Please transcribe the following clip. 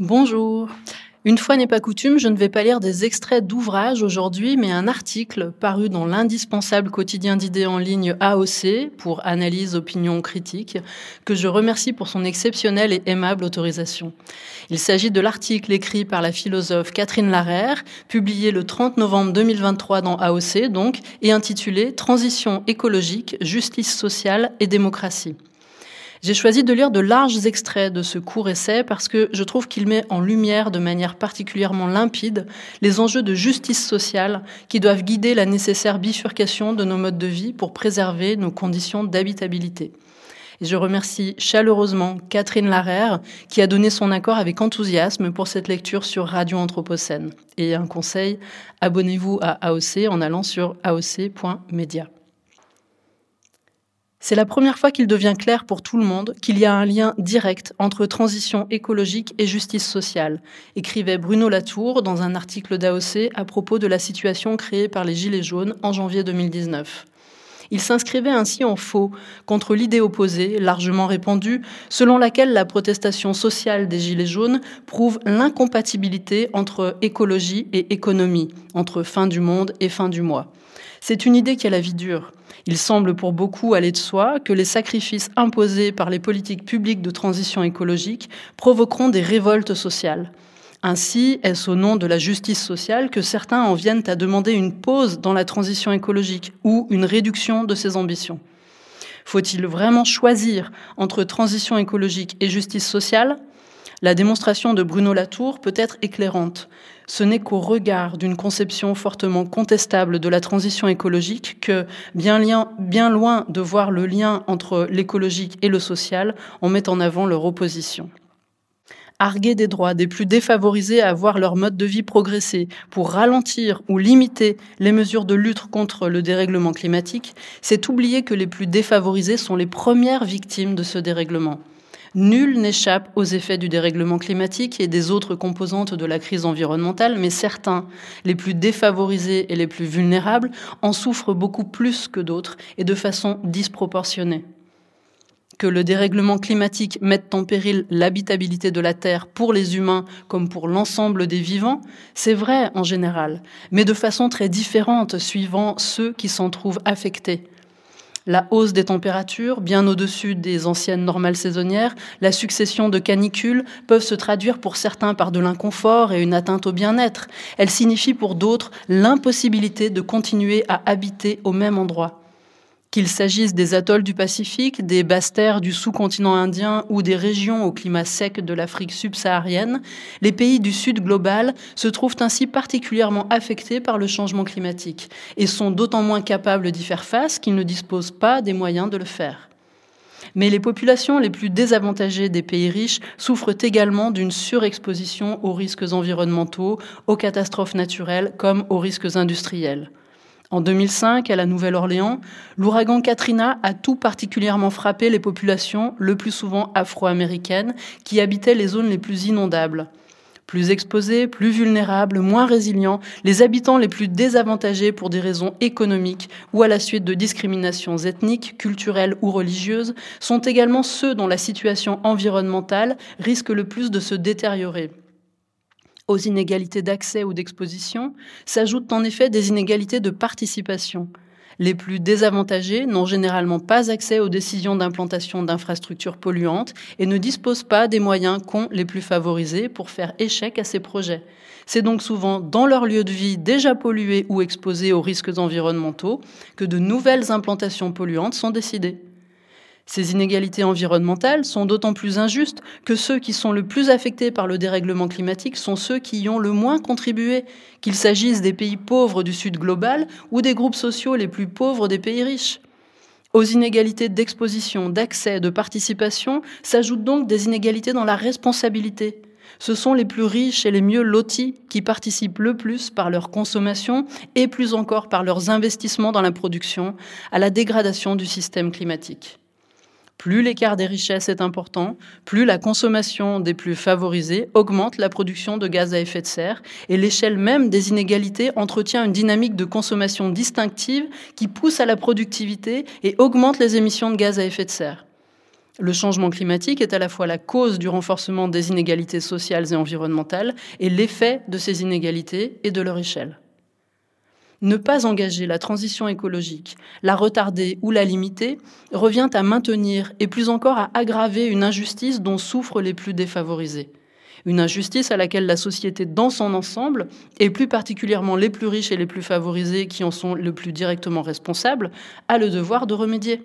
Bonjour. Une fois n'est pas coutume, je ne vais pas lire des extraits d'ouvrages aujourd'hui, mais un article paru dans l'indispensable quotidien d'idées en ligne AOC pour analyse, opinion, critique, que je remercie pour son exceptionnelle et aimable autorisation. Il s'agit de l'article écrit par la philosophe Catherine Larère, publié le 30 novembre 2023 dans AOC, donc, et intitulé Transition écologique, justice sociale et démocratie. J'ai choisi de lire de larges extraits de ce court essai parce que je trouve qu'il met en lumière de manière particulièrement limpide les enjeux de justice sociale qui doivent guider la nécessaire bifurcation de nos modes de vie pour préserver nos conditions d'habitabilité. Et je remercie chaleureusement Catherine Larère qui a donné son accord avec enthousiasme pour cette lecture sur Radio Anthropocène. Et un conseil, abonnez-vous à AOC en allant sur aoc.media. C'est la première fois qu'il devient clair pour tout le monde qu'il y a un lien direct entre transition écologique et justice sociale, écrivait Bruno Latour dans un article d'AOC à propos de la situation créée par les Gilets jaunes en janvier 2019. Il s'inscrivait ainsi en faux contre l'idée opposée, largement répandue, selon laquelle la protestation sociale des Gilets jaunes prouve l'incompatibilité entre écologie et économie, entre fin du monde et fin du mois. C'est une idée qui a la vie dure. Il semble pour beaucoup aller de soi que les sacrifices imposés par les politiques publiques de transition écologique provoqueront des révoltes sociales. Ainsi, est-ce au nom de la justice sociale que certains en viennent à demander une pause dans la transition écologique ou une réduction de ses ambitions? Faut-il vraiment choisir entre transition écologique et justice sociale? La démonstration de Bruno Latour peut être éclairante ce n'est qu'au regard d'une conception fortement contestable de la transition écologique que, bien, loin de voir le lien entre l'écologique et le social, on met en avant leur opposition. Arguer des droits des plus défavorisés à voir leur mode de vie progresser pour ralentir ou limiter les mesures de lutte contre le dérèglement climatique, c'est oublier que les plus défavorisés sont les premières victimes de ce dérèglement. Nul n'échappe aux effets du dérèglement climatique et des autres composantes de la crise environnementale, mais certains, les plus défavorisés et les plus vulnérables, en souffrent beaucoup plus que d'autres et de façon disproportionnée. Que le dérèglement climatique mette en péril l'habitabilité de la Terre pour les humains comme pour l'ensemble des vivants, c'est vrai en général, mais de façon très différente suivant ceux qui s'en trouvent affectés la hausse des températures, bien au-dessus des anciennes normales saisonnières, la succession de canicules peuvent se traduire pour certains par de l'inconfort et une atteinte au bien-être. Elles signifient pour d'autres l'impossibilité de continuer à habiter au même endroit. Qu'il s'agisse des atolls du Pacifique, des basses terres du sous-continent indien ou des régions au climat sec de l'Afrique subsaharienne, les pays du Sud global se trouvent ainsi particulièrement affectés par le changement climatique et sont d'autant moins capables d'y faire face qu'ils ne disposent pas des moyens de le faire. Mais les populations les plus désavantagées des pays riches souffrent également d'une surexposition aux risques environnementaux, aux catastrophes naturelles comme aux risques industriels. En 2005, à la Nouvelle-Orléans, l'ouragan Katrina a tout particulièrement frappé les populations, le plus souvent afro-américaines, qui habitaient les zones les plus inondables. Plus exposés, plus vulnérables, moins résilients, les habitants les plus désavantagés pour des raisons économiques ou à la suite de discriminations ethniques, culturelles ou religieuses sont également ceux dont la situation environnementale risque le plus de se détériorer. Aux inégalités d'accès ou d'exposition s'ajoutent en effet des inégalités de participation. Les plus désavantagés n'ont généralement pas accès aux décisions d'implantation d'infrastructures polluantes et ne disposent pas des moyens qu'ont les plus favorisés pour faire échec à ces projets. C'est donc souvent dans leur lieu de vie déjà pollué ou exposé aux risques environnementaux que de nouvelles implantations polluantes sont décidées. Ces inégalités environnementales sont d'autant plus injustes que ceux qui sont le plus affectés par le dérèglement climatique sont ceux qui y ont le moins contribué, qu'il s'agisse des pays pauvres du Sud global ou des groupes sociaux les plus pauvres des pays riches. Aux inégalités d'exposition, d'accès, de participation s'ajoutent donc des inégalités dans la responsabilité. Ce sont les plus riches et les mieux lotis qui participent le plus par leur consommation et plus encore par leurs investissements dans la production à la dégradation du système climatique. Plus l'écart des richesses est important, plus la consommation des plus favorisés augmente la production de gaz à effet de serre et l'échelle même des inégalités entretient une dynamique de consommation distinctive qui pousse à la productivité et augmente les émissions de gaz à effet de serre. Le changement climatique est à la fois la cause du renforcement des inégalités sociales et environnementales et l'effet de ces inégalités et de leur échelle. Ne pas engager la transition écologique, la retarder ou la limiter revient à maintenir et plus encore à aggraver une injustice dont souffrent les plus défavorisés. Une injustice à laquelle la société dans son ensemble, et plus particulièrement les plus riches et les plus favorisés qui en sont le plus directement responsables, a le devoir de remédier.